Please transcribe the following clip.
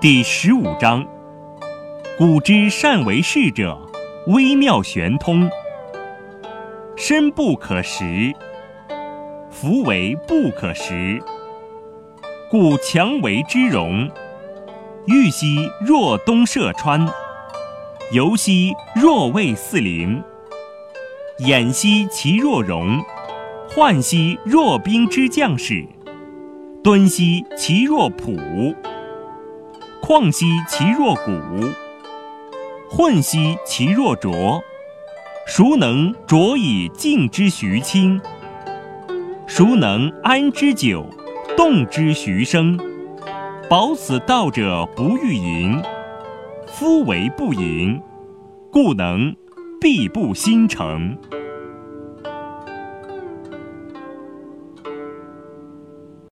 第十五章：古之善为士者，微妙玄通，深不可识，夫为不可识。故强为之容。欲兮若东涉川，游兮若渭四陵。偃兮其若容，涣兮若兵之将士，敦兮其若朴。旷兮其若谷，混兮其若浊。孰能浊以静之徐清？孰能安之久，动之徐生？保此道者不欲盈，夫为不盈，故能必不心诚。